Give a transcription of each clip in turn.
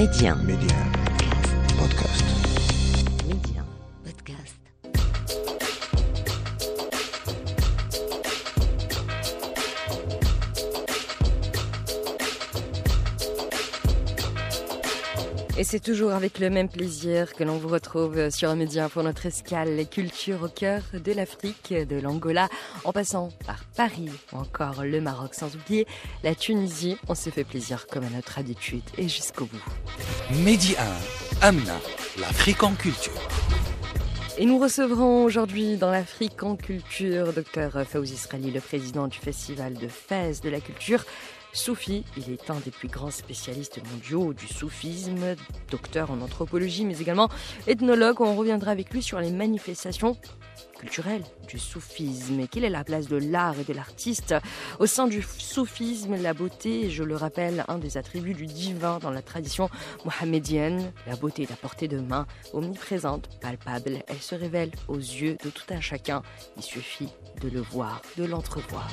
Média. Média. Podcast. Et c'est toujours avec le même plaisir que l'on vous retrouve sur Média pour notre escale culture au cœur de l'Afrique, de l'Angola, en passant par Paris ou encore le Maroc, sans oublier la Tunisie. On se fait plaisir comme à notre habitude et jusqu'au bout. Midi 1, Amna, l'Afrique en culture. Et nous recevrons aujourd'hui dans l'Afrique en culture Dr Fawzi Israeli, le président du Festival de Fès de la culture. Soufi, il est un des plus grands spécialistes mondiaux du soufisme, docteur en anthropologie, mais également ethnologue. On reviendra avec lui sur les manifestations culturelles du soufisme et quelle est la place de l'art et de l'artiste au sein du soufisme. La beauté, je le rappelle, un des attributs du divin dans la tradition mohamédienne. La beauté est à portée de main, omniprésente, palpable. Elle se révèle aux yeux de tout un chacun. Il suffit de le voir, de l'entrevoir.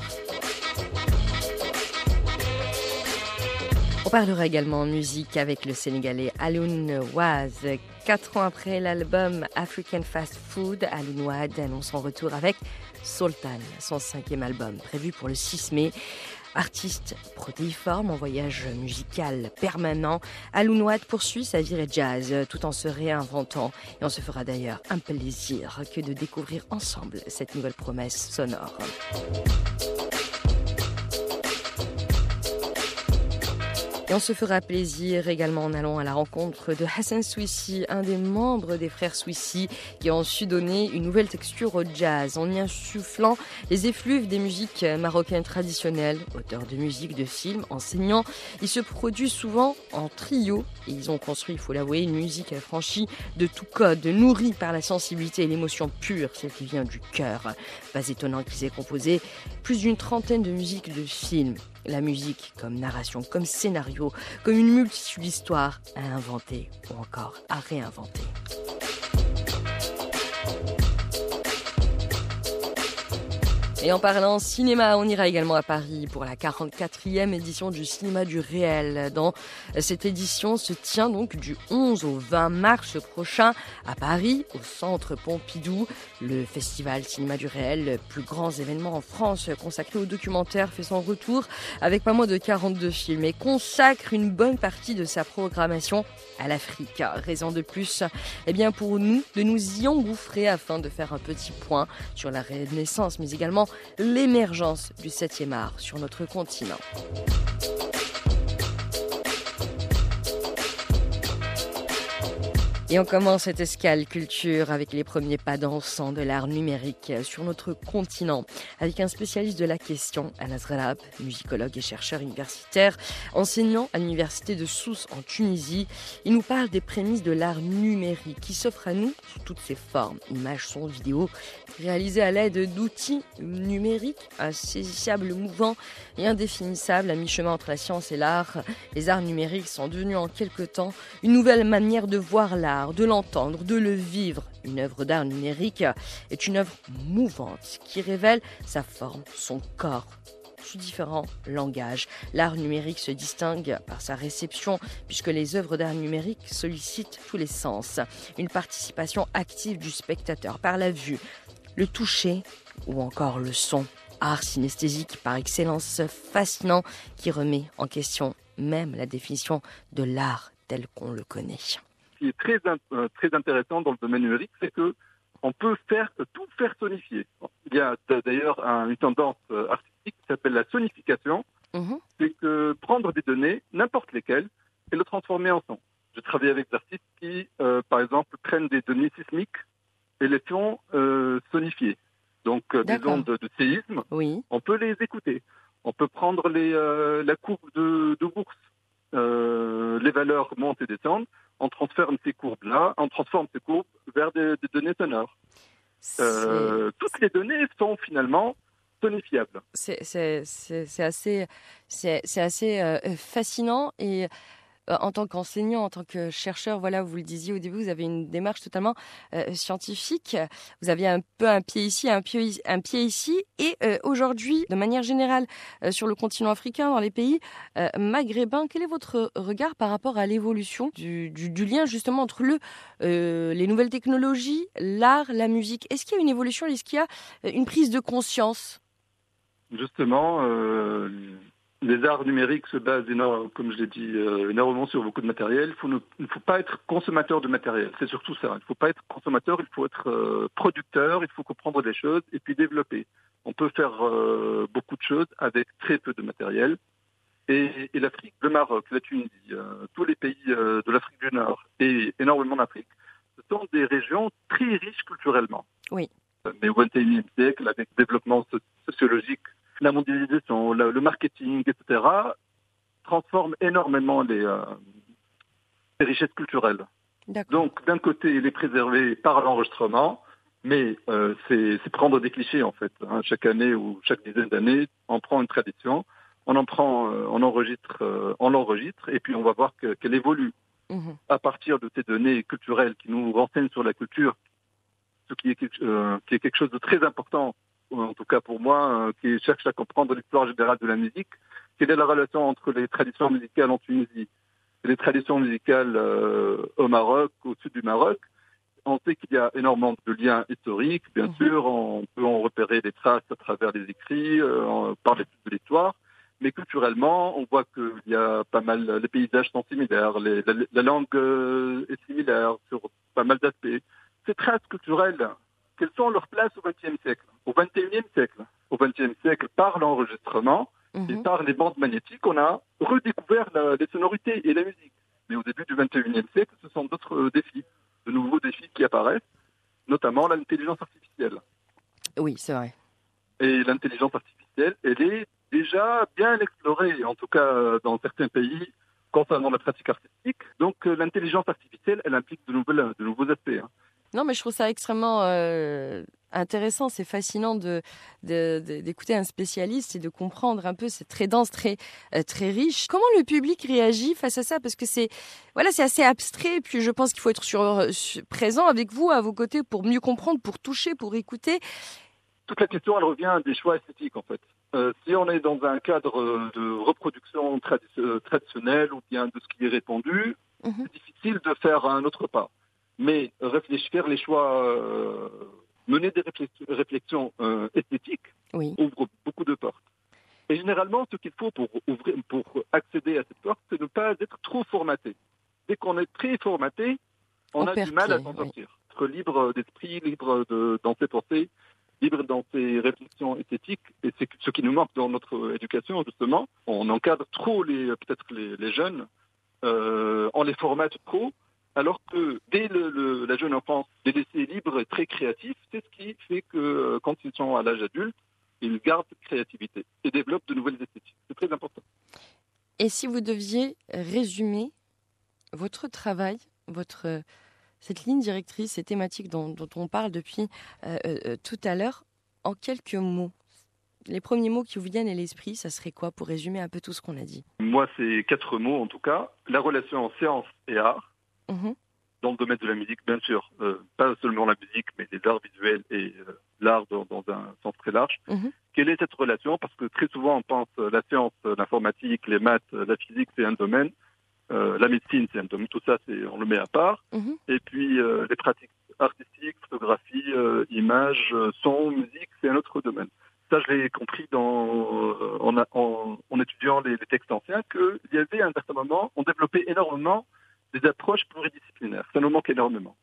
On parlera également musique avec le Sénégalais Aloun Waz. Quatre ans après l'album African Fast Food, Aloun Wad annonce son retour avec Sultan, son cinquième album, prévu pour le 6 mai. Artiste protéiforme en voyage musical permanent, Aloun Wad poursuit sa virée jazz tout en se réinventant. Et on se fera d'ailleurs un plaisir que de découvrir ensemble cette nouvelle promesse sonore. Et on se fera plaisir également en allant à la rencontre de Hassan Swissi, un des membres des frères Swissi, qui ont su donner une nouvelle texture au jazz en y insufflant les effluves des musiques marocaines traditionnelles. Auteur de musique, de films, enseignant, ils se produisent souvent en trio et ils ont construit, il faut l'avouer, une musique affranchie de tout code, nourrie par la sensibilité et l'émotion pure, celle qui vient du cœur. Pas étonnant qu'ils aient composé plus d'une trentaine de musiques de films. La musique comme narration, comme scénario, comme une multitude d'histoires à inventer ou encore à réinventer. Et en parlant cinéma, on ira également à Paris pour la 44e édition du cinéma du réel. Dans cette édition se tient donc du 11 au 20 mars prochain à Paris, au centre Pompidou. Le festival cinéma du réel, le plus grand événement en France consacré au documentaire, fait son retour avec pas moins de 42 films et consacre une bonne partie de sa programmation à l'Afrique. Raison de plus, eh bien pour nous de nous y engouffrer afin de faire un petit point sur la renaissance, mais également l'émergence du 7e art sur notre continent. Et on commence cette escale culture avec les premiers pas dansants de l'art numérique sur notre continent, avec un spécialiste de la question, Anas Ralab, musicologue et chercheur universitaire, enseignant à l'université de Sousse en Tunisie. Il nous parle des prémices de l'art numérique qui s'offre à nous sous toutes ses formes, images, sons, vidéos, réalisées à l'aide d'outils numériques insaisissables, mouvants et indéfinissables à mi-chemin entre la science et l'art. Les arts numériques sont devenus en quelque temps une nouvelle manière de voir l'art de l'entendre, de le vivre. Une œuvre d'art numérique est une œuvre mouvante qui révèle sa forme, son corps sous différents langages. L'art numérique se distingue par sa réception puisque les œuvres d'art numérique sollicitent tous les sens. Une participation active du spectateur par la vue, le toucher ou encore le son. Art synesthésique par excellence fascinant qui remet en question même la définition de l'art tel qu'on le connaît qui est très, euh, très intéressant dans le domaine numérique, c'est que on peut faire tout faire sonifier. Il y a d'ailleurs un, une tendance euh, artistique qui s'appelle la sonification. Mhm. C'est que prendre des données, n'importe lesquelles, et le transformer en son. Je travaille avec des artistes qui, euh, par exemple, prennent des données sismiques et les font euh, sonifier. Donc euh, des ondes de, séisme, Oui, on peut les écouter. On peut prendre les, la courbe de, de bourse. Euh, les valeurs montent et descendent. On transforme ces courbes-là, on transforme ces courbes vers des, des données sonores. Euh, toutes les données sont finalement sonifiables. c'est- assez, assez euh, fascinant et en tant qu'enseignant, en tant que chercheur, voilà, vous le disiez au début, vous avez une démarche totalement euh, scientifique. Vous aviez un peu un pied ici, un pied, un pied ici. Et aujourd'hui, de manière générale, sur le continent africain, dans les pays maghrébins, quel est votre regard par rapport à l'évolution du, lien justement entre le, les nouvelles technologies, l'art, la musique? Est-ce qu'il y a une évolution? Est-ce qu'il y a une prise de conscience? Justement, euh, les arts numériques se basent énormément, comme je l'ai dit, euh, énormément sur beaucoup de matériel. Il ne faut pas être consommateur de matériel. C'est surtout ça. Il ne faut pas être consommateur, il faut être euh, producteur, il faut comprendre des choses et puis développer. On peut faire beaucoup de choses avec très peu de matériel. Et, et l'Afrique, le Maroc, la Tunisie, tous les pays de l'Afrique du Nord et énormément d'Afrique, ce sont des régions très riches culturellement. Oui. Mais au XXIe siècle, avec le développement sociologique la mondialisation, le, marketing, etc., transforment énormément les, euh, richesses culturelles. Donc, d'un côté, les préserver par l'enregistrement, mais euh, c'est prendre des clichés en fait. Hein. Chaque année ou chaque dizaine d'années, on prend une tradition, on en prend, euh, on enregistre, on l'enregistre, et puis on va voir qu'elle évolue mmh à partir de ces données culturelles qui nous renseignent sur la culture, ce qui est, qui est quelque chose de très important en tout cas pour moi, euh, qui cherche à comprendre l'histoire générale de la musique, quelle est la relation entre les traditions musicales en Tunisie? Et les traditions musicales euh, au Maroc, au sud du Maroc. On sait qu'il y a énormément de liens historiques, bien mhm. sûr, on peut en repérer des traces à travers les écrits, euh, par l'étude de l'histoire, mais culturellement, on voit qu'il y a pas mal, les paysages sont similaires, la, la, langue est similaire sur pas mal d'aspects. Ces traces culturelles quelles sont leurs places au XXe siècle? Au XXIe siècle, au XXe siècle, par l'enregistrement et mhm. par les bandes magnétiques, on a redécouvert les sonorités et la musique. Mais au début du XXIe siècle, ce sont d'autres euh, défis, de nouveaux défis qui apparaissent, notamment l'intelligence artificielle. Oui, c'est vrai. Et l'intelligence artificielle, elle est déjà bien explorée, en tout cas dans certains pays, concernant la pratique artistique. Donc euh, l'intelligence artificielle, elle implique de, nouvelles, de nouveaux aspects. Hein. Non, mais je trouve ça extrêmement euh, intéressant. C'est fascinant de, d'écouter un spécialiste et de comprendre un peu. C'est très dense, très, euh, très riche. Comment le public réagit face à ça? Parce que c'est, voilà, c'est assez abstrait. Puis je pense qu'il faut être sur, présent avec vous, à vos côtés, pour mieux comprendre, pour toucher, pour écouter. Toute la question, elle revient à des choix esthétiques, en fait. Euh, si on est dans un cadre de reproduction traditionnelle ou bien de ce qui est répandu, mhm. c'est difficile de faire un autre pas mais réfléchir, les choix, euh, mener des réflexions, euh, esthétiques ouvre beaucoup de portes. Et généralement, ce qu'il faut pour, ouvrir, pour accéder à cette porte, c'est ne pas être trop formaté. Dès qu'on est très formaté, on, a du mal à s'en sortir. Être libre d'esprit, libre de, dans ses pensées, libre dans ses réflexions esthétiques. Et c'est ce qui nous manque dans notre éducation, justement. On encadre trop les peut-être les, les jeunes, euh, on les formate trop alors que dès la jeune enfance, les laisser libres et très créatifs, c'est ce qui fait que euh, quand ils sont à l'âge adulte, ils gardent cette créativité et développent de nouvelles esthétiques. C'est très important. Et si vous deviez résumer votre travail, votre cette ligne directrice, ces thématiques dont, on parle depuis euh, euh, tout à l'heure, en quelques mots, les premiers mots qui vous viennent à l'esprit, ça serait quoi pour résumer un peu tout ce qu'on a dit? Moi, c'est quatre mots en tout cas. La relation science et art, Mhm. Dans le domaine de la musique, bien sûr, euh, pas seulement la musique, mais les arts visuels et euh, l'art dans, un sens très large. Mhm. Quelle est cette relation? Parce que très souvent, on pense euh, la science, l'informatique, les maths, la physique, c'est un domaine. la médecine, c'est un domaine. Tout ça, c'est on le met à part. Mhm. Et puis les pratiques artistiques, photographie, images, son, musique, c'est un autre domaine. Ça, je l'ai compris dans, en, en, étudiant les, les textes anciens, qu'il y avait à un certain moment, on développait énormément des approches pluridisciplinaires. Ça nous manque énormément.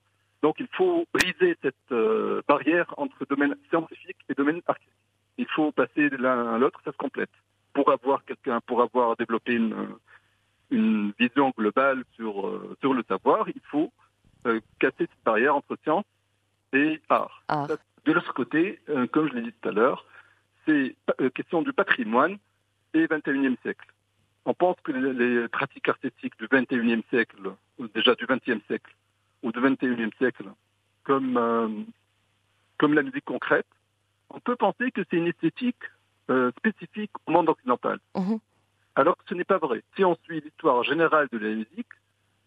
Donc il faut briser cette euh, barrière entre domaine scientifique et domaine artistique. Il faut passer de l'un à l'autre, ça se complète. Pour avoir quelqu'un, pour avoir développé une, une vision globale sur, euh, sur le savoir, il faut euh, casser cette barrière entre science et art. De l'autre côté, comme je l'ai dit tout à l'heure, c'est question du patrimoine et 21e siècle on pense que les, pratiques artistiques du 21e siècle, ou déjà du 20e siècle, ou du 21e siècle, comme, euh, comme la musique concrète, on peut penser que c'est une esthétique euh, spécifique au monde occidental. Mhm. Alors que ce n'est pas vrai. Si on suit l'histoire générale de la musique,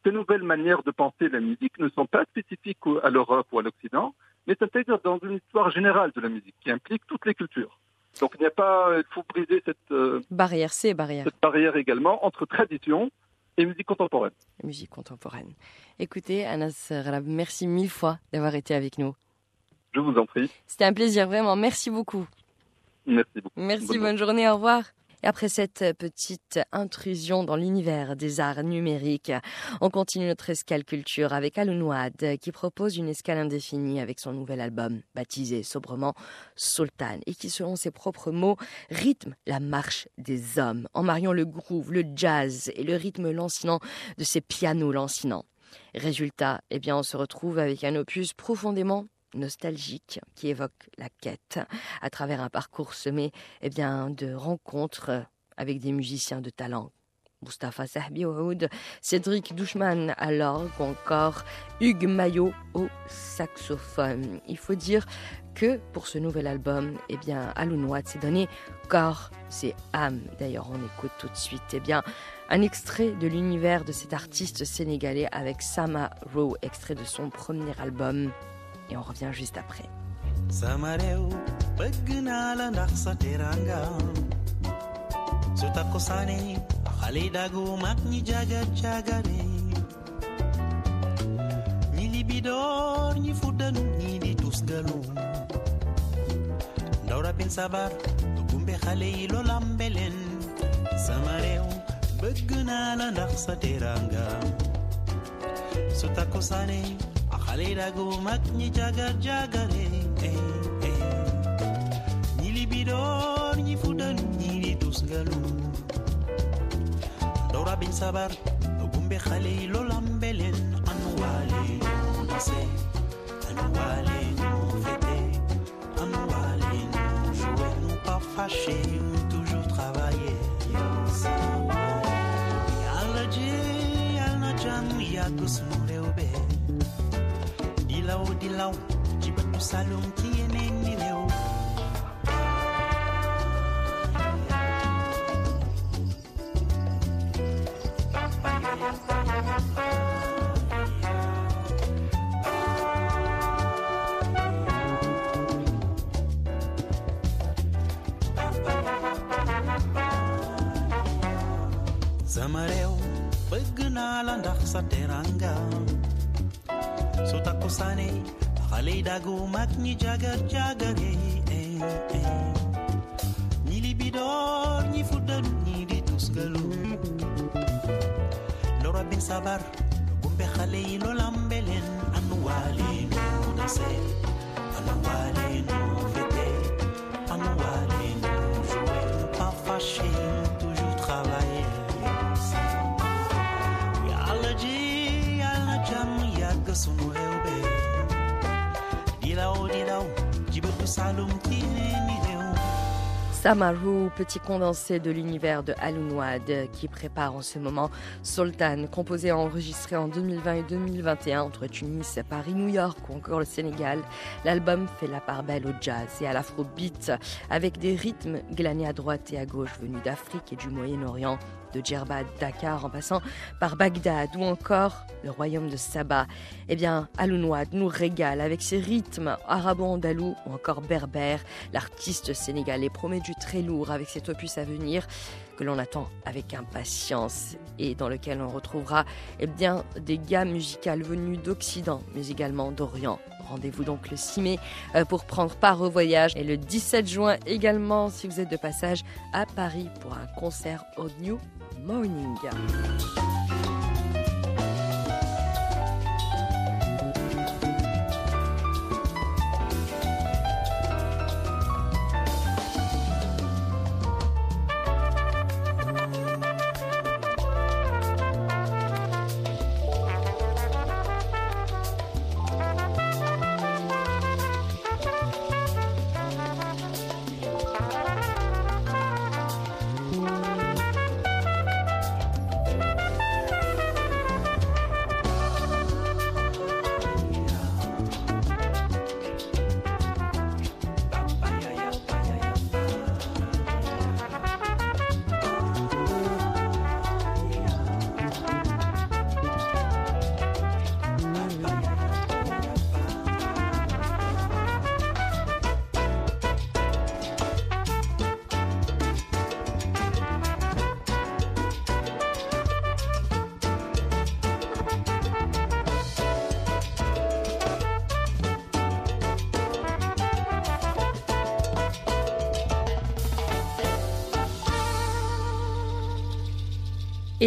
ces nouvelles manières de penser la musique ne sont pas spécifiques à l'Europe ou à l'Occident, mais s'intègrent dans une histoire générale de la musique qui implique toutes les cultures. Donc il n'y a pas, il faut briser cette euh, barrière, c'est barrière. Cette barrière également entre tradition et musique contemporaine. Musique contemporaine. Écoutez, Anas Rab, merci mille fois d'avoir été avec nous. Je vous en prie. C'était un plaisir, vraiment. Merci beaucoup. Merci beaucoup. Merci, bonne journée, au revoir. Et après cette petite intrusion dans l'univers des arts numériques, on continue notre escale culture avec Alounoad qui propose une escale indéfinie avec son nouvel album baptisé sobrement Sultan et qui selon ses propres mots rythme la marche des hommes en mariant le groove, le jazz et le rythme lancinant de ses pianos lancinants. Résultat, eh bien on se retrouve avec un opus profondément nostalgique qui évoque la quête à travers un parcours semé eh bien, de rencontres avec des musiciens de talent. Mustafa Sahbi Oud, Cédric Douchman à l'orgue ou encore Hugues Maillot au saxophone. Il faut dire que pour ce nouvel album, eh bien, s'est donné corps, c'est âme. D'ailleurs, on écoute tout de suite eh bien, un extrait de l'univers de cet artiste sénégalais avec Sama Rowe, extrait de son premier album et on revient juste après. sama réew bëgg naa la ndax sa teranga. Su takko saane xale dagu mag ñi jagar jagare ñi libidoor ñi fuddanu ñi di tusgalu ndaw rabin sabar gumbe xale yi loolambe leen sama réew bëgg naa la ndax sa teranga. Su takko saane Alirago mak ni jagar jagare eh, eh. Ni libidor ni fudan ni Dora bin sabar khale anwale nase anwale fete anwale jouer no pas fâché toujours travailler dilaw dilaw ci bëtu salum ci yeneen ni réew sama réew bëgg naa la ndax sa teranga su takku saane xale yi dagu mag ñi jagar jagare eh, eh. ñi libidoor ñi fuddan ñi di tusgalu lora bin sabar gumbe xale yi lolambe leen anu waale no dase Samaru, petit condensé de l'univers de Alounoad qui prépare en ce moment Sultan, composé et enregistré en 2020 et 2021 entre Tunis, Paris, New York ou encore le Sénégal. L'album fait la part belle au jazz et à l'afrobeat avec des rythmes glanés à droite et à gauche venus d'Afrique et du Moyen-Orient de Djerba, Dakar, en passant par Bagdad ou encore le royaume de Saba. Eh bien, Alounoad nous régale avec ses rythmes arabo-andalous ou encore berbères. L'artiste sénégalais promet du très lourd avec cet opus à venir que l'on attend avec impatience et dans lequel on retrouvera eh bien, des gammes musicales venues d'Occident mais également d'Orient. Rendez-vous donc le 6 mai euh, pour prendre part au voyage et le 17 juin également si vous êtes de passage à Paris pour un concert au New モーニング。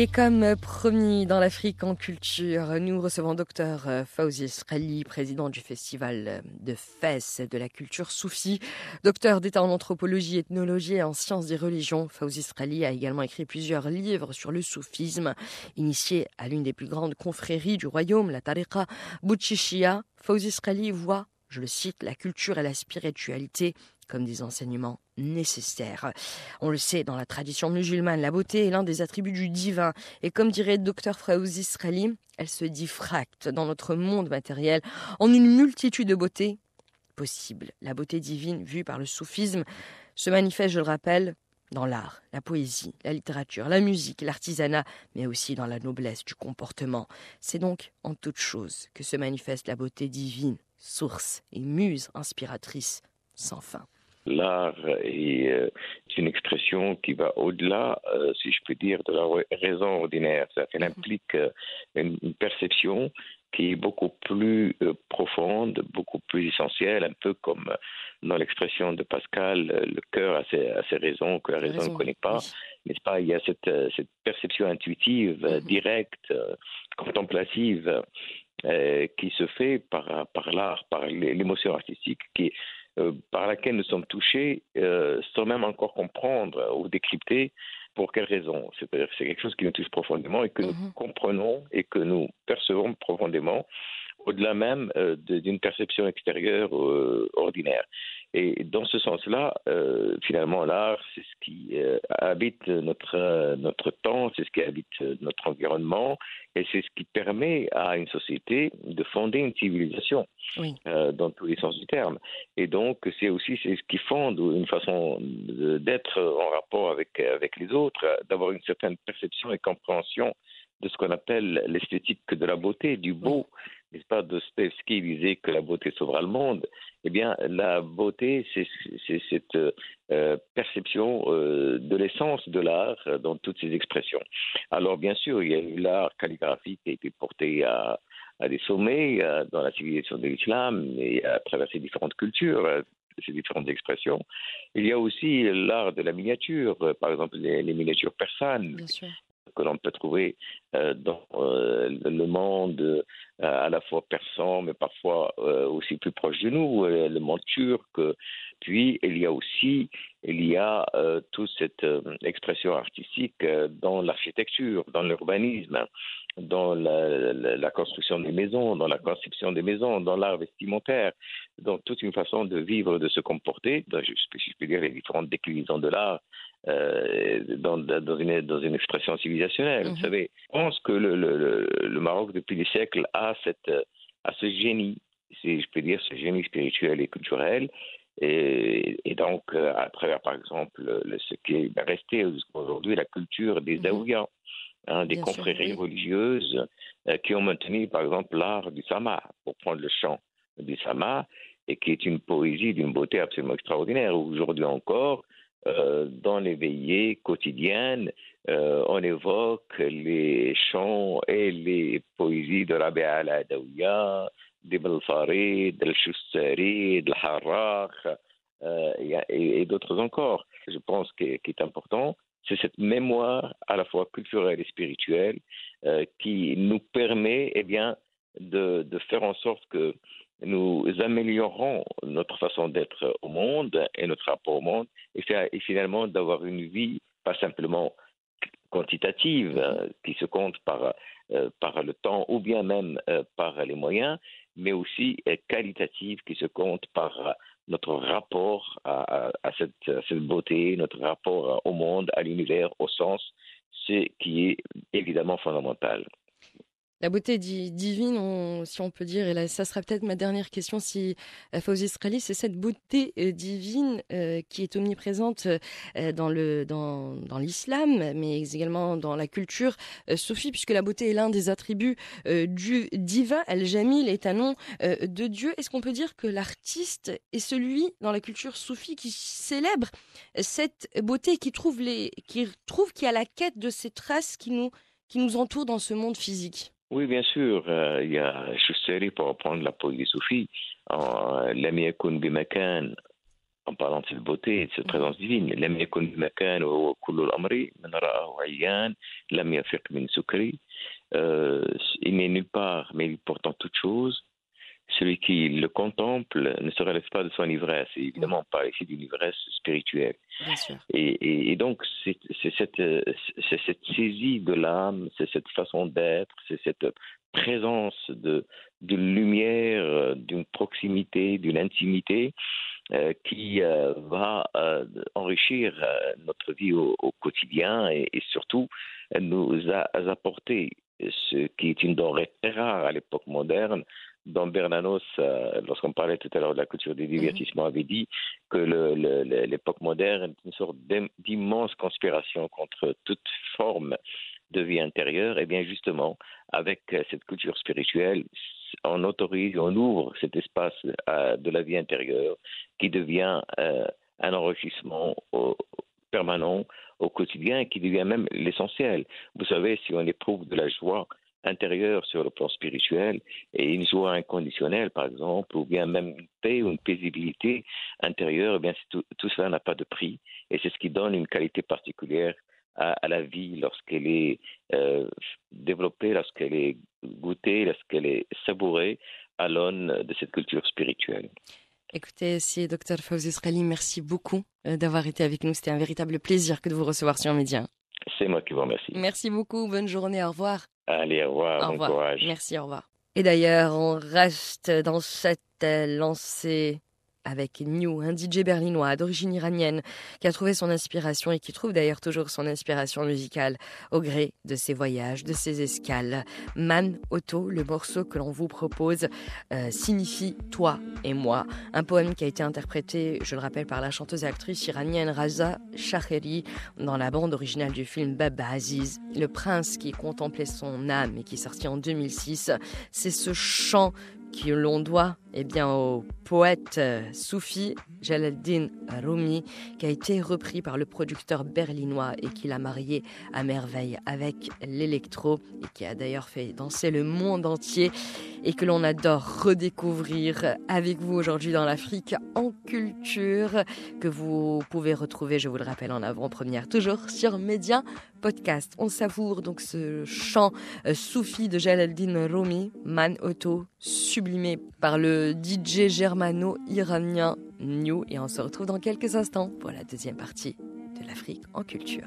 Et comme promis dans l'Afrique en culture, nous recevons docteur euh, Fawzi Srali, président du festival de Fès de la culture soufie. Docteur d'État en anthropologie, ethnologie et en sciences des religions, Fawzi Srali a également écrit plusieurs livres sur le soufisme. Initié à l'une des plus grandes confréries du royaume, la Tariqa Bouchishia, Fawzi Srali voit, je le cite, la culture et la spiritualité comme des enseignements nécessaires. On le sait, dans la tradition musulmane, la beauté est l'un des attributs du divin. Et comme dirait le docteur Fawzi Srali, elle se diffracte dans notre monde matériel en une multitude de beautés possibles. La beauté divine vue par le soufisme se manifeste, je le rappelle, dans l'art, la poésie, la littérature, la musique, l'artisanat, mais aussi dans la noblesse du comportement. C'est donc en toute chose que se manifeste la beauté divine, source et muse inspiratrice sans fin. L'art est euh, une expression qui va au-delà, euh, si je peux dire, de la raison ordinaire. Elle implique euh, une perception qui est beaucoup plus profonde, beaucoup plus essentielle, un peu comme dans l'expression de Pascal, le cœur a ses, raisons que la raison, ne connaît pas. N'est-ce pas? Il y a cette, perception intuitive, mm-hmm. directe, contemplative, qui se fait par, par l'art, par l'émotion artistique, qui euh, par laquelle nous sommes touchés euh, sans même encore comprendre ou décrypter pour quelles raisons. C'est-à-dire c'est quelque chose qui nous touche profondément et que nous mhm. comprenons et que nous percevons profondément au-delà même euh, d'une perception extérieure ordinaire. Et dans ce sens-là, euh, finalement, l'art, c'est ce qui euh, habite notre, notre temps, c'est ce qui habite notre environnement, et c'est ce qui permet à une société de fonder une civilisation, euh, dans tous les sens du terme. Et donc, c'est aussi c'est ce qui fonde une façon d'être en rapport avec, avec les autres, d'avoir une certaine perception et compréhension de ce qu'on appelle l'esthétique de la beauté, du beau. N'est-ce pas Dostoevsky disait que la beauté sauvera le monde. Eh bien, la beauté, c'est cette euh, perception euh, de l'essence de l'art dans toutes ses expressions. Alors, bien sûr, il y a eu l'art calligraphique qui a été porté à, des sommets euh, dans la civilisation de l'islam et à travers ces différentes cultures ces différentes expressions. Il y a aussi l'art de la miniature, par exemple les, les miniatures persanes, que l'on peut trouver euh, dans euh, le monde euh, à la fois persan, mais parfois aussi plus proche de nous, le monde turc. Puis il y a aussi il y a toute cette expression artistique dans l'architecture, dans l'urbanisme, dans la, construction des maisons, dans la conception des maisons, dans l'art vestimentaire, dans toute une façon de vivre, de se comporter. je, je peux dire les différentes déclinaisons de l'art euh, dans, dans, une, dans une expression civilisationnelle. Vous mhm. savez, je pense que le, le, le, Maroc, depuis des siècles, a, cette, a ce génie, si je peux dire, ce génie spirituel et culturel. Et, et donc, euh, à travers, par exemple, ce qui est resté aujourd'hui, la culture des mmh. Hein, des confréries religieuses euh, qui ont maintenu, par exemple, l'art du sama, pour prendre le chant du sama, et qui est une poésie d'une beauté absolument extraordinaire. Aujourd'hui encore, euh, dans les veillées quotidiennes, euh, on évoque les chants et les poésies de Rabi al-Adawiya, de Belfarid, de Shustari, de Harrach euh, et, d'autres encore. Je pense que, qui est important, c'est cette mémoire à la fois culturelle et spirituelle qui nous permet eh bien, de, faire en sorte que nous améliorons notre façon d'être au monde et notre rapport au monde, et, finalement d'avoir une vie pas simplement quantitative, qui se compte par, euh, par le temps ou bien même euh, par les moyens, mais aussi euh, qualitative, qui se compte par notre rapport à, cette, beauté, notre rapport au monde, à l'univers, au sens, ce qui est évidemment fondamental la beauté divine, si on peut dire, et là, ça sera peut-être ma dernière question, si euh, Fawzi Israeli, c'est cette beauté euh, divine euh, qui est omniprésente dans le dans, l'islam, mais également dans la culture soufie, puisque la beauté est l'un des attributs du divin. Al-Jamil est un nom de Dieu. Est-ce qu'on peut dire que l'artiste est celui dans la culture soufie qui célèbre cette beauté, qui trouve les, qui trouve a la quête de ces traces qui nous qui nous entourent dans ce monde physique? Oui, bien sûr. Euh, il y a Schusteri, pour reprendre la poésie soufie, euh, Lamia Kunbi en parlant de cette beauté et de cette présence divine. Lam yakun makan wa kullu al-amri min ra'ahu 'ayyan min sukri. Euh, il n'est nulle part, mais pourtant toute chose. Celui qui le contemple ne se relève pas de son ivresse. Et évidemment, on parle ici d'une ivresse spirituelle. Bien sûr. Et, et, et donc, c'est cette, saisie de l'âme, c'est cette façon d'être, c'est cette présence de, de lumière, d'une proximité, d'une intimité euh, qui euh, va euh, enrichir notre vie au, au quotidien et, et surtout nous a, a apporté ce qui est une denrée très rare à l'époque moderne, dont Bernanos, euh, lorsqu'on parlait tout à l'heure de la culture du divertissement, avait dit que l'époque moderne est une sorte d'im- d'immense conspiration contre toute forme de vie intérieure. Et bien justement, avec euh, cette culture spirituelle, on autorise, on ouvre cet espace euh, de la vie intérieure qui devient un enrichissement permanent au quotidien et qui devient même l'essentiel. Vous savez, si on éprouve de la joie intérieure sur le plan spirituel et une joie inconditionnelle, par exemple, ou bien même une paix ou une paisibilité intérieure, eh bien tout, tout cela n'a pas de prix et c'est ce qui donne une qualité particulière à, à la vie lorsqu'elle est euh, développée, lorsqu'elle est goûtée, lorsqu'elle est savourée à l'aune de cette culture spirituelle. Écoutez, si Dr Fawzi Srali, merci beaucoup euh, d'avoir été avec nous. C'était un véritable plaisir que de vous recevoir sur Média. C'est moi qui vous remercie. Merci beaucoup. Bonne journée. Au revoir. Allez, au revoir, Au bon revoir. courage. Merci, au revoir. Et d'ailleurs, on reste dans cette euh, lancée avec New, un DJ berlinois d'origine iranienne qui a trouvé son inspiration et qui trouve d'ailleurs toujours son inspiration musicale au gré de ses voyages, de ses escales. Man Otto, le morceau que l'on vous propose, euh, signifie toi et moi. Un poème qui a été interprété, je le rappelle, par la chanteuse et actrice iranienne Raza Shaheri dans la bande originale du film Baba Aziz. Le prince qui contemplait son âme et qui est sorti en 2006. C'est ce chant que l'on doit eh bien, au poète euh, soufi Jalaluddin Rumi, qui a été repris par le producteur berlinois et qui l'a marié à merveille avec l'électro et qui a d'ailleurs fait danser le monde entier et que l'on adore redécouvrir avec vous aujourd'hui dans l'Afrique en culture que vous pouvez retrouver, je vous le rappelle, en avant-première, toujours sur Média Podcast. On savoure donc ce chant euh, soufi de Jalaluddin Rumi, Man Otto, sublimé par le DJ germano-iranien New. Et on se retrouve dans quelques instants pour la deuxième partie de l'Afrique en culture.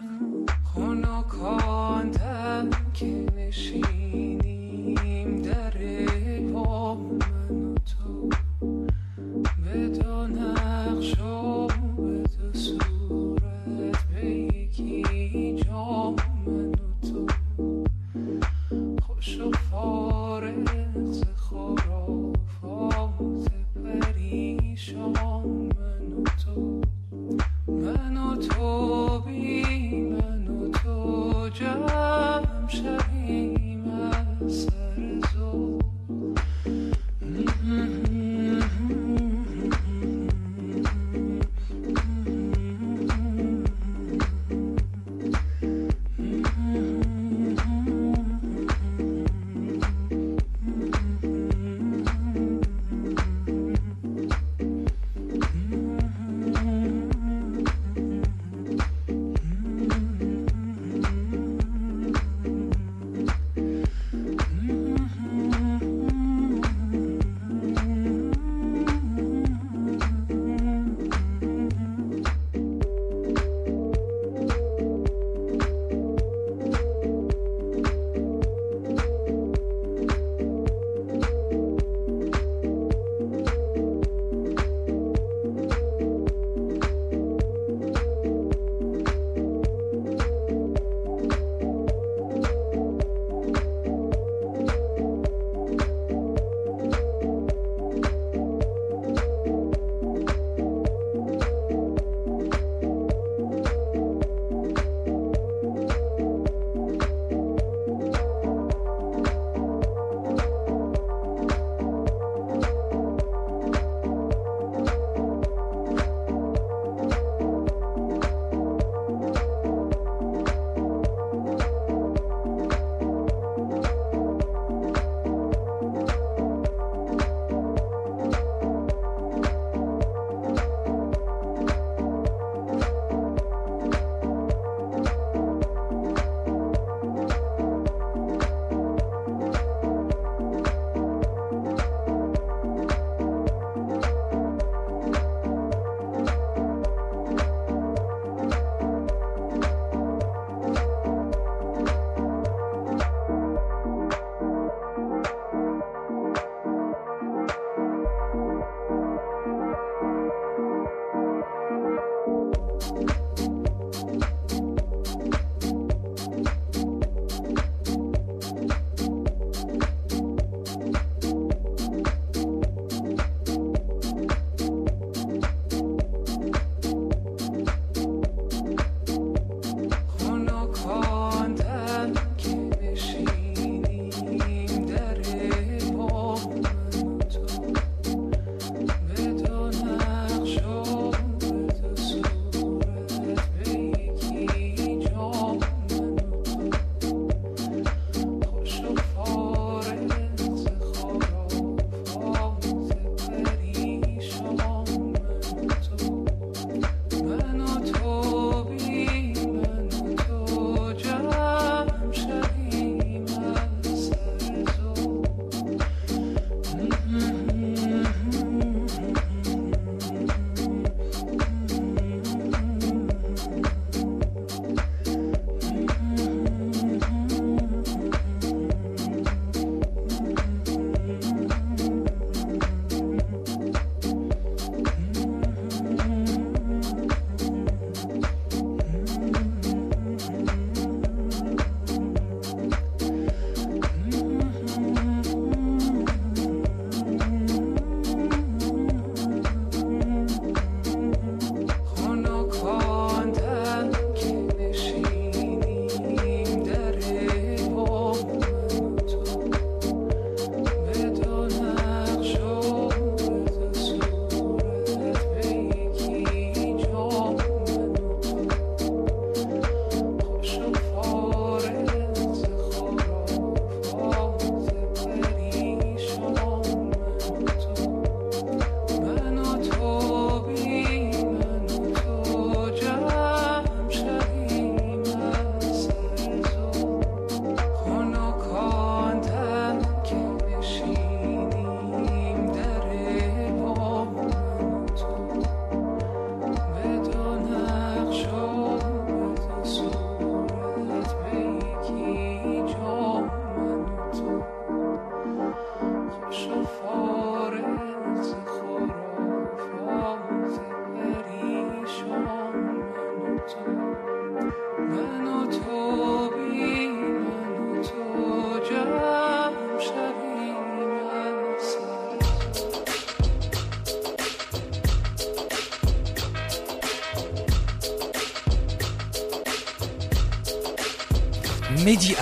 Medi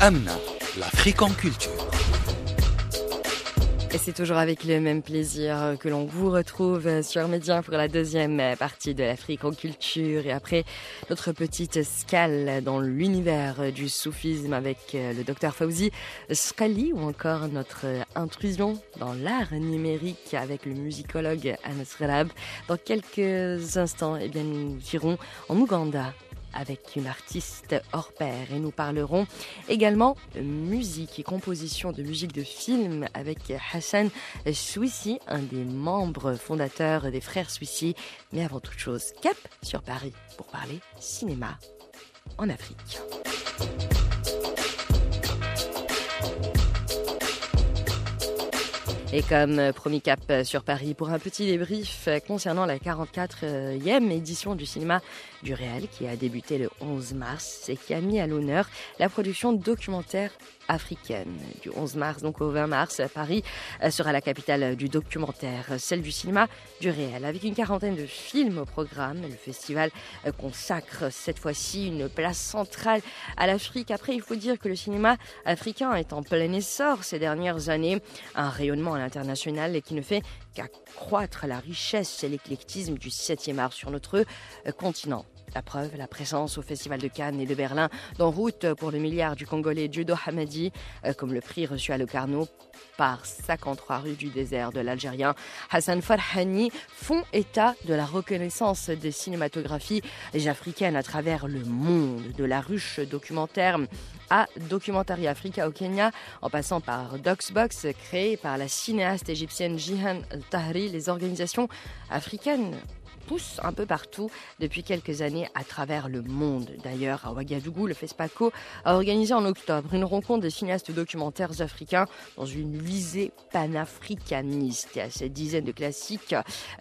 1, Amna, l'Afrique en culture. Et c'est toujours avec le même plaisir que l'on vous retrouve sur Média pour la deuxième partie de l'Afrique en culture. Et après notre petite escale dans l'univers du soufisme avec le docteur Fauzi Skali ou encore notre intrusion dans l'art numérique avec le musicologue Anas Relab. Dans quelques instants, eh bien, nous irons en Ouganda avec une artiste hors pair et nous parlerons également musique et composition de musique de film avec Hassan Souissi, un des membres fondateurs des Frères Souissi. Mais avant toute chose, cap sur Paris pour parler cinéma en Afrique. Et comme promis cap sur Paris pour un petit débrief concernant la 44e édition du cinéma du réel qui a débuté le 11 mars et qui a mis à l'honneur la production documentaire africaine. Du 11 mars donc au 20 mars, Paris sera la capitale du documentaire, celle du cinéma du réel. Avec une quarantaine de films au programme, le festival consacre cette fois-ci une place centrale à l'Afrique. Après, il faut dire que le cinéma africain est en plein essor ces dernières années, un rayonnement à l'international qui ne fait qu'accroître la richesse et l'éclectisme du 7e art sur notre continent. La preuve, la présence au Festival de Cannes et de Berlin d'En route pour le milliard du Congolais Judo Hamadi, euh, comme le prix reçu à Locarno par 53 rues du désert de l'Algérien. Hassan Farhani, font état de la reconnaissance des cinématographies africaines à travers le monde, de la ruche documentaire à Documentary Africa au Kenya, en passant par Docsbox, créé par la cinéaste égyptienne Jihan Tahri, les organisations africaines pousse un peu partout depuis quelques années à travers le monde. D'ailleurs, à Ouagadougou, le FESPACO a organisé en octobre une rencontre des cinéastes documentaires africains dans une visée panafricaniste. À cette dizaine de classiques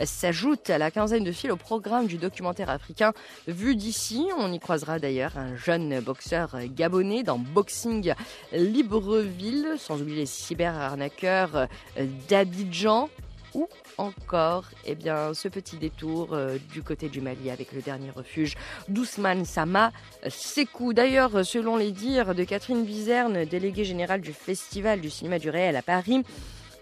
s'ajoute la quinzaine de fils au programme du documentaire africain vu d'ici. On y croisera d'ailleurs un jeune boxeur gabonais dans Boxing Libreville, sans oublier les cyber-arnaqueurs d'Abidjan ou encore eh bien, ce petit détour euh, du côté du Mali avec le dernier refuge d'Ousmane Sama Sekou. D'ailleurs, selon les dires de Catherine Bizerne, déléguée générale du Festival du cinéma du réel à Paris,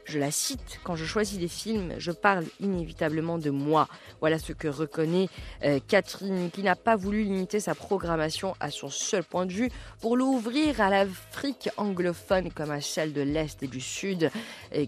je la cite, quand je choisis des films, je parle inévitablement de moi. Voilà ce que reconnaît euh, Catherine, qui n'a pas voulu limiter sa programmation à son seul point de vue pour l'ouvrir à l'Afrique anglophone comme à celle de l'Est et du Sud,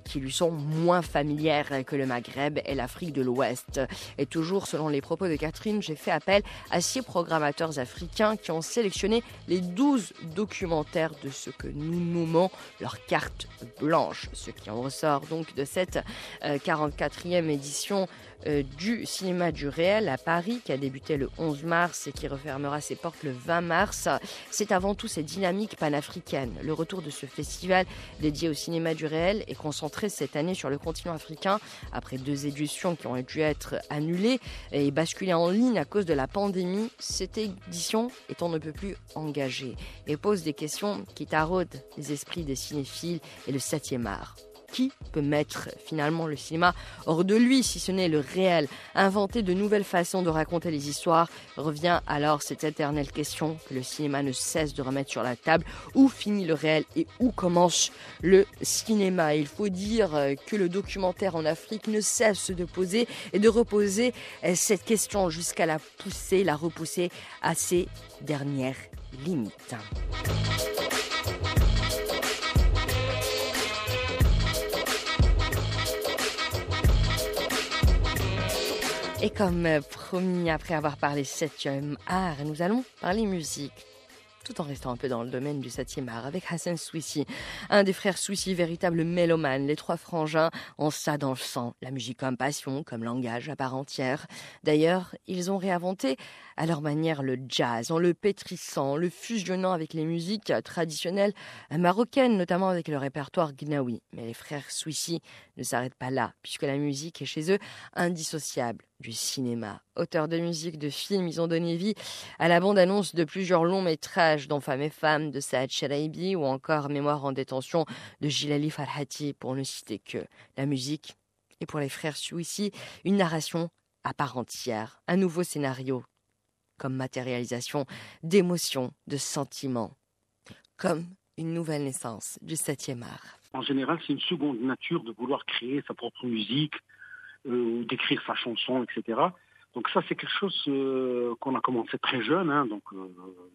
qui lui sont moins familières que le Maghreb et l'Afrique de l'Ouest. Et toujours selon les propos de Catherine, j'ai fait appel à six programmateurs africains qui ont sélectionné les 12 documentaires de ce que nous nommons leur carte blanche, ce qui en ressort donc de cette euh, 44e édition euh, du cinéma du réel à Paris qui a débuté le 11 mars et qui refermera ses portes le 20 mars. C'est avant tout cette dynamique panafricaine. Le retour de ce festival dédié au cinéma du réel est concentré cette année sur le continent africain après deux éditions qui ont dû être annulées et basculées en ligne à cause de la pandémie. Cette édition est on ne peut plus engagée et pose des questions qui taraudent les esprits des cinéphiles et le 7e art qui peut mettre finalement le cinéma hors de lui si ce n'est le réel Inventer de nouvelles façons de raconter les histoires revient alors cette éternelle question que le cinéma ne cesse de remettre sur la table. Où finit le réel et où commence le cinéma? Il faut dire que le documentaire en Afrique ne cesse de poser et de reposer cette question jusqu'à la pousser, la repousser à ses dernières limites. Et comme promis, après avoir parlé 7e art, nous allons parler musique tout en restant un peu dans le domaine du 7e art, avec Hassan Souissi, un des frères Souissi, véritable mélomane. Les trois frangins ont ça dans le sang, la musique comme passion, comme langage à part entière. D'ailleurs, ils ont réinventé à leur manière le jazz, en le pétrissant, en le fusionnant avec les musiques traditionnelles marocaines, notamment avec le répertoire gnawi. Mais les frères Souissi ne s'arrêtent pas là, puisque la musique est chez eux indissociable du cinéma. Auteurs de musique, de films, ils ont donné vie à la bande-annonce de plusieurs longs métrages, dont Femmes et Femmes de Saad Sharaibi ou encore Mémoire en détention de Gilali Farhati, pour ne citer que. La musique est pour les frères Souissi une narration à part entière, un nouveau scénario, comme matérialisation d'émotions, de sentiments, comme une nouvelle naissance du septième art. En général, c'est une seconde nature de vouloir créer sa propre musique, euh, d'écrire sa chanson, etc. Donc ça, c'est quelque chose euh, qu'on a commencé très jeune, hein, donc euh,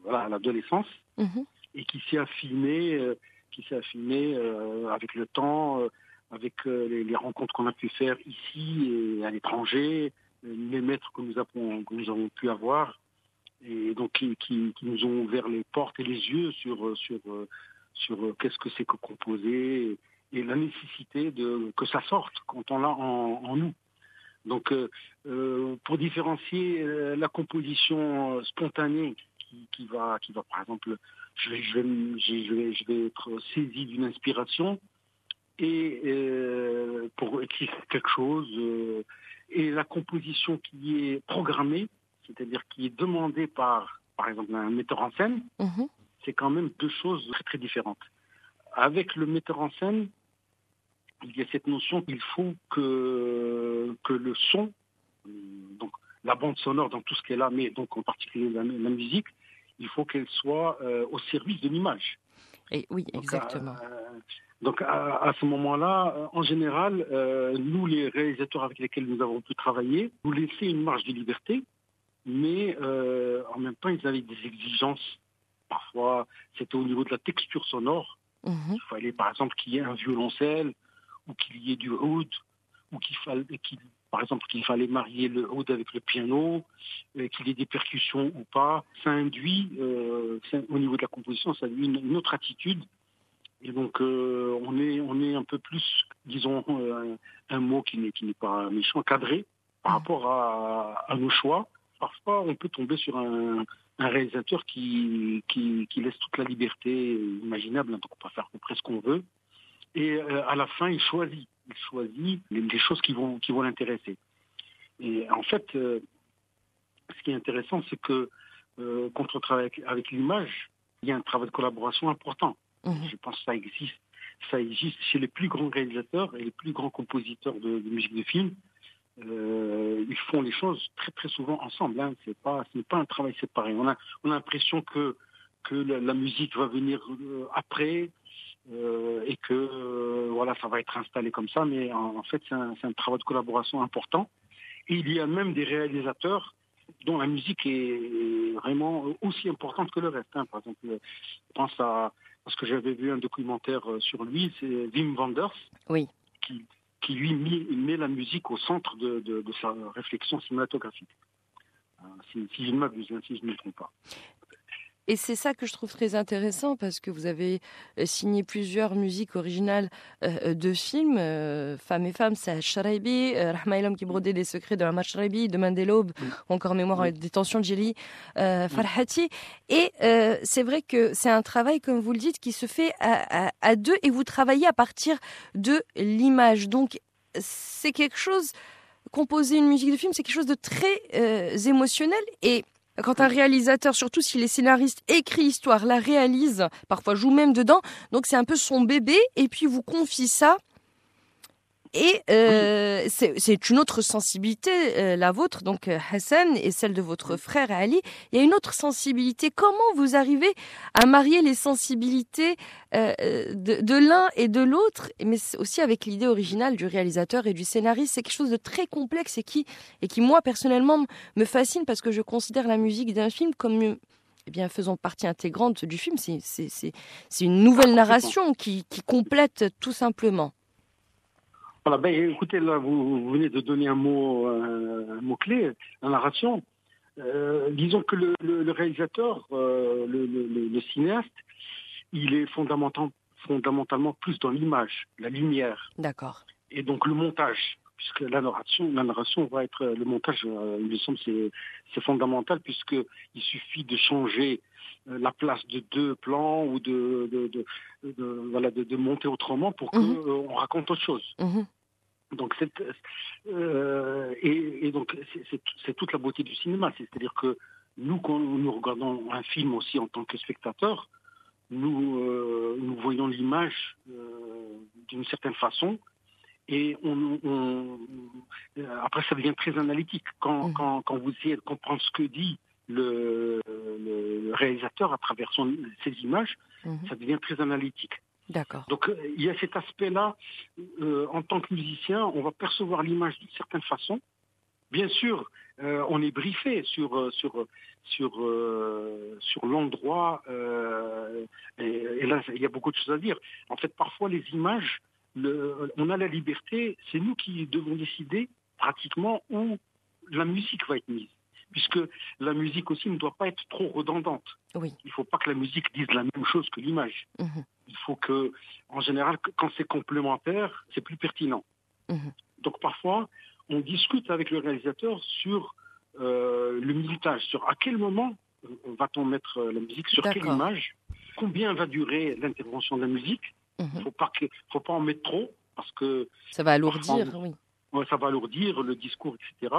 voilà, à l'adolescence, Mhm. et qui s'est affiné, euh, qui s'est affiné avec le temps, avec les, les rencontres qu'on a pu faire ici et à l'étranger, les maîtres que nous avons, que nous avons pu avoir, et donc qui, nous ont ouvert les portes et les yeux sur sur sur euh, qu'est-ce que c'est que composer et la nécessité de que ça sorte quand on l'a en, nous. Donc, euh, euh, pour différencier la composition spontanée qui, va, qui va, par exemple, je vais, je vais, être saisi d'une inspiration et euh, pour écrire quelque chose, et la composition qui est programmée, c'est-à-dire qui est demandée par, par exemple, un metteur en scène, Mhm. c'est quand même deux choses très très différentes. Avec le metteur en scène, il y a cette notion qu'il faut que, que le son, euh, donc la bande sonore dans tout ce qu'elle a, mais donc en particulier la, la musique, il faut qu'elle soit euh, au service de l'image. Et oui, Donc, exactement. euh, donc à, à ce moment-là, en général, euh, nous, les réalisateurs avec lesquels nous avons pu travailler, nous laissaient une marge de liberté, mais euh, en même temps, ils avaient des exigences. Parfois, c'était au niveau de la texture sonore. Mhm. Il fallait, par exemple, qu'il y ait un violoncelle ou qu'il y ait du oud, ou qu'il fallait, par exemple, qu'il fallait marier le oud avec le piano, euh, qu'il y ait des percussions ou pas. Ça induit, euh, ça- au niveau de la composition, ça induit une, une autre attitude. Et donc, euh, on est, on est un peu plus, disons, euh, un, un mot qui n'est, pas méchant, cadré par Mm. rapport à, à nos choix. Parfois, on peut tomber sur un, un réalisateur qui, qui, qui laisse toute la liberté imaginable, hein, donc on peut faire à peu près ce qu'on veut. Et euh, à la fin, il choisit, il choisit les, les choses qui vont, qui vont l'intéresser. Et en fait, euh, ce qui est intéressant, c'est que euh, quand on travaille avec, avec l'image, il y a un travail de collaboration important. Mhm. Je pense que ça existe, ça existe chez les plus grands réalisateurs et les plus grands compositeurs de, de musique de film. Euh, ils font les choses très très souvent ensemble. Hein. C'est pas, ce n'est pas un travail séparé. On a, on a l'impression que que la, la musique va venir euh, après euh, et que voilà, ça va être installé comme ça. Mais en, en fait, c'est un, travail de collaboration important. Et il y a même des réalisateurs dont la musique est vraiment aussi importante que le reste. hein. Par exemple, je pense à parce que j'avais vu un documentaire sur lui, c'est Wim Wenders, Oui. qui, qui lui met, met la musique au centre de, sa réflexion cinématographique. Euh, Si, si je ne m'abuse, hein, si je ne me trompe pas. Et c'est ça que je trouve très intéressant parce que vous avez euh, signé plusieurs musiques originales euh, de films, euh, Femmes et Femmes, c'est Sharaibi, euh, Rahma Elam qui brodait des secrets de des l'aube, Oui. ou encore Mémoire Oui. et détention de Jelly euh, Farhati. Et euh, c'est vrai que c'est un travail, comme vous le dites, qui se fait à, à- à deux et vous travaillez à partir de l'image. Donc c'est quelque chose, composer une musique de film, c'est quelque chose de très euh, émotionnel et quand un réalisateur, surtout si les scénaristes écrit l'histoire, la réalise, parfois joue même dedans, donc c'est un peu son bébé, et puis vous confie ça. Et euh, c'est c'est une autre sensibilité, euh, la vôtre, donc euh, Hassan, et celle de votre frère Ali. Il y a une autre sensibilité. Comment vous arrivez à marier les sensibilités euh, de, de l'un et de l'autre, mais aussi avec l'idée originale du réalisateur et du scénariste C'est quelque chose de très complexe et qui, et qui moi, personnellement, me fascine parce que je considère la musique d'un film comme eh bien, faisant partie intégrante du film. C'est- une nouvelle Ah, narration qui, qui complète tout simplement. Voilà, ben, écoutez, là, vous, vous venez de donner un mot, euh, un mot clé, la narration. Euh, disons que le, le- le réalisateur, euh, le, le- cinéaste, il est fondamental- fondamentalement plus dans l'image, la lumière, D'accord. et donc le montage. puisque la narration, la narration va être le montage. euh, il me semble c'est c'est fondamental puisque il suffit de changer euh, la place de deux plans ou de de, de, de- voilà de, monter autrement pour que Mhm. euh, on raconte autre chose. Mhm. Donc c'est euh, et, et donc c'est- toute la beauté du cinéma, c'est-à-dire que nous quand nous regardons un film aussi en tant que spectateur, nous euh, nous voyons l'image euh, d'une certaine façon et on, on- après ça devient très analytique quand, Mhm. quand quand vous essayez de comprendre ce que dit le, le réalisateur à travers son, ses images, Mhm. ça devient très analytique. D'accord. Donc euh, il y a cet aspect-là, euh, en tant que musicien, on va percevoir l'image d'une certaine façon. Bien sûr, euh, on est briefé sur sur sur sur l'endroit, et, et là il y a beaucoup de choses à dire. En fait, parfois les images, le- on a la liberté, c'est nous qui devons décider pratiquement où la musique va être mise, puisque la musique aussi ne doit pas être trop redondante. Oui. Il ne faut pas que la musique dise la même chose que l'image Mhm. il faut que, en général, quand c'est complémentaire, c'est plus pertinent. Mhm. Donc parfois, on discute avec le réalisateur sur euh, le minutage, sur à quel moment euh, va-t-on mettre euh, la musique, sur quelle image, combien va durer l'intervention de la musique. Mhm. Il pas que, faut pas en mettre trop parce que Ça va alourdir, Parfois, oui. Ça va alourdir le discours, etc.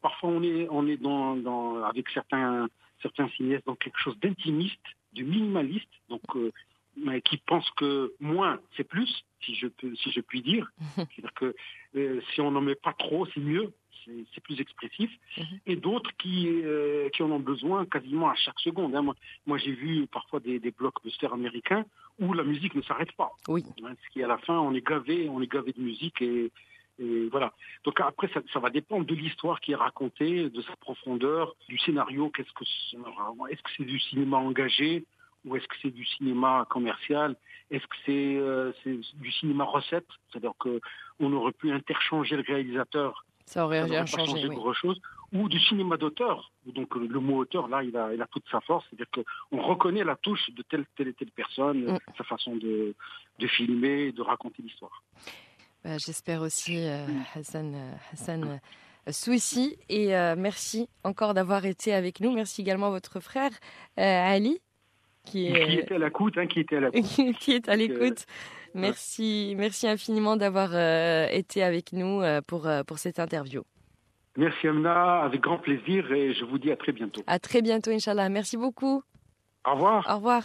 Parfois, on est, on est dans, dans, avec certains, certains cinéastes dans quelque chose d'intimiste, de minimaliste, donc euh, qui pensent que moins c'est plus, si je peux, si je puis dire. C'est-à-dire que euh, si on n'en met pas trop, c'est mieux, c'est c'est plus expressif. Mhm. Et d'autres qui, euh, qui en ont besoin quasiment à chaque seconde. hein. Moi, moi j'ai vu parfois des, des blockbusters américains où la musique ne s'arrête pas. Oui. Hein, ce qui à la fin on est gavé, on est gavé de musique et, et voilà. Donc après ça, ça va dépendre de l'histoire qui est racontée, de sa profondeur, du scénario. Qu'est-ce que c'est- est-ce que c'est du cinéma engagé ou est-ce que c'est du cinéma commercial? Est-ce que c'est euh, du cinéma recette? C'est-à-dire que on aurait pu interchanger le réalisateur, Ça aurait rien changé, oui. chose, ou du cinéma d'auteur. Donc le mot auteur là, il a, il a toute sa force. C'est-à-dire qu'on reconnaît la touche de telle telle et telle personne, Mm. sa façon de, de filmer, de raconter l'histoire. Bah, J'espère aussi, euh, Hassan, euh, Hassan euh, Souissi. Et euh, merci encore d'avoir été avec nous. Merci également à votre frère euh, Ali, qui Qui est, était à l'écoute, hein, qui était à l'écoute. qui est à l'écoute. Merci, merci infiniment d'avoir euh, été avec nous euh, pour, euh, pour cette interview. Merci Amna, avec grand plaisir et je vous dis à très bientôt. À très bientôt, Inch'Allah. Merci beaucoup. Au revoir. Au revoir.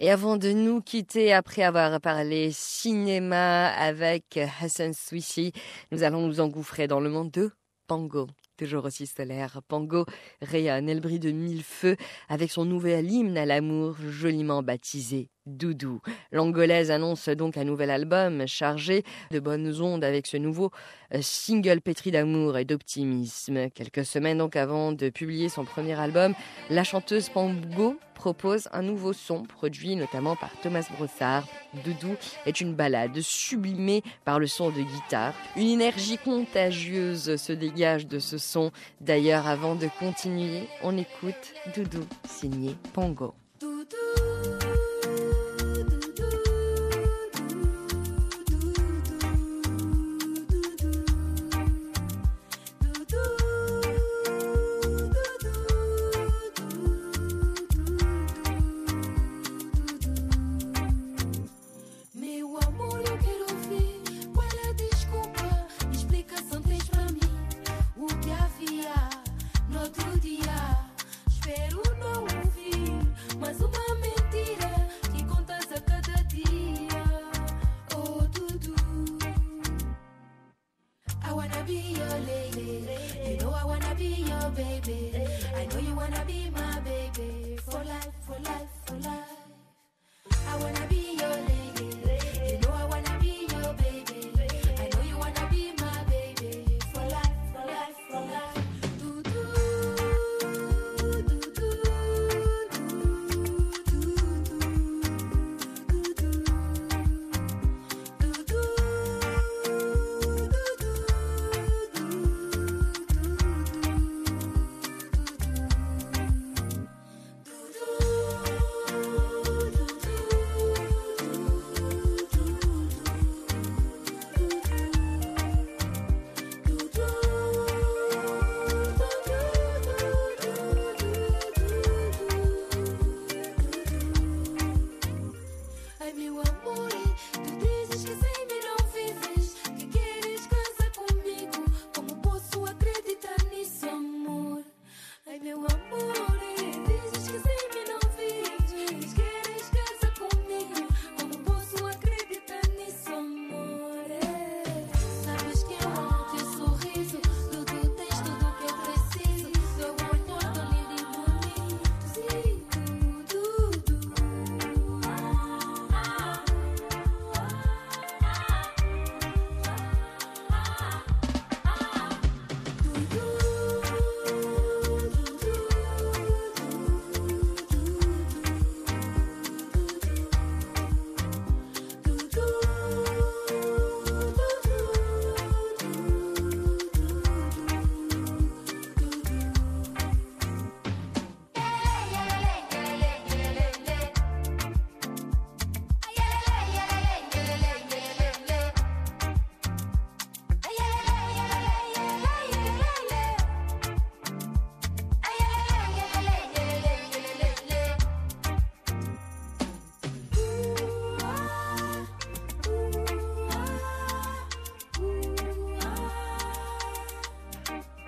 Et avant de nous quitter, après avoir parlé cinéma avec Hassan Swissi, nous allons nous engouffrer dans le monde de Pango. Toujours aussi solaire, Pango rayonne, elle brille de mille feux avec son nouvel hymne à l'amour joliment baptisé Doudou. L'angolaise annonce donc un nouvel album chargé de bonnes ondes avec ce nouveau euh, single pétri d'amour et d'optimisme. Quelques semaines donc avant de publier son premier album, la chanteuse Pango propose un nouveau son produit notamment par Thomas Brossard. Doudou est une balade sublimée par le son de guitare. Une énergie contagieuse se dégage de ce son. D'ailleurs, avant de continuer, on écoute Doudou signé Pango. Meu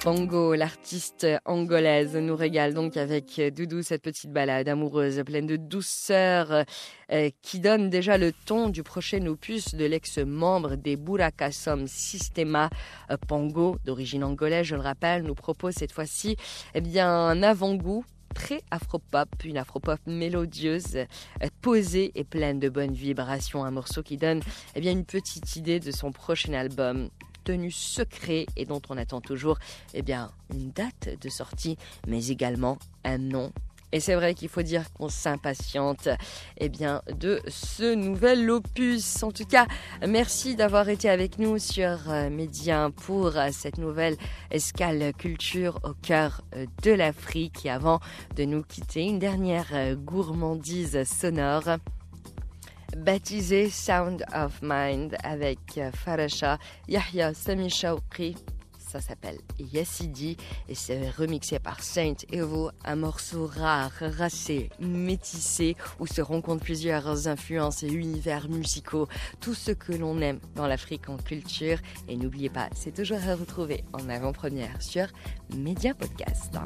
Bongo, l'artiste angolaise, nous régale donc avec Doudou cette petite balade amoureuse pleine de douceur euh, qui donne déjà le ton du prochain opus de l'ex-membre des Burakasom Sistema euh, Pongo, d'origine angolaise, je le rappelle, nous propose cette fois-ci eh bien, un avant-goût très afropop, une afropop mélodieuse, euh, posée et pleine de bonnes vibrations, un morceau qui donne eh bien, une petite idée de son prochain album tenu secret et dont on attend toujours eh bien, une date de sortie, mais également un nom. Et c'est vrai qu'il faut dire qu'on s'impatiente eh bien, de ce nouvel opus. En tout cas, merci d'avoir été avec nous sur euh, Média pour euh, cette nouvelle escale culture au cœur euh, de l'Afrique. Et avant de nous quitter, une dernière gourmandise sonore baptisé Sound of Mind avec euh, Farasha, Yahya Sami. Ça s'appelle Yassidi et c'est remixé par Saint Evo, un morceau rare, racé, métissé où se rencontrent plusieurs influences et univers musicaux, tout ce que l'on aime dans l'Afrique en culture. Et n'oubliez pas, c'est toujours à retrouver en avant-première sur Média Podcast.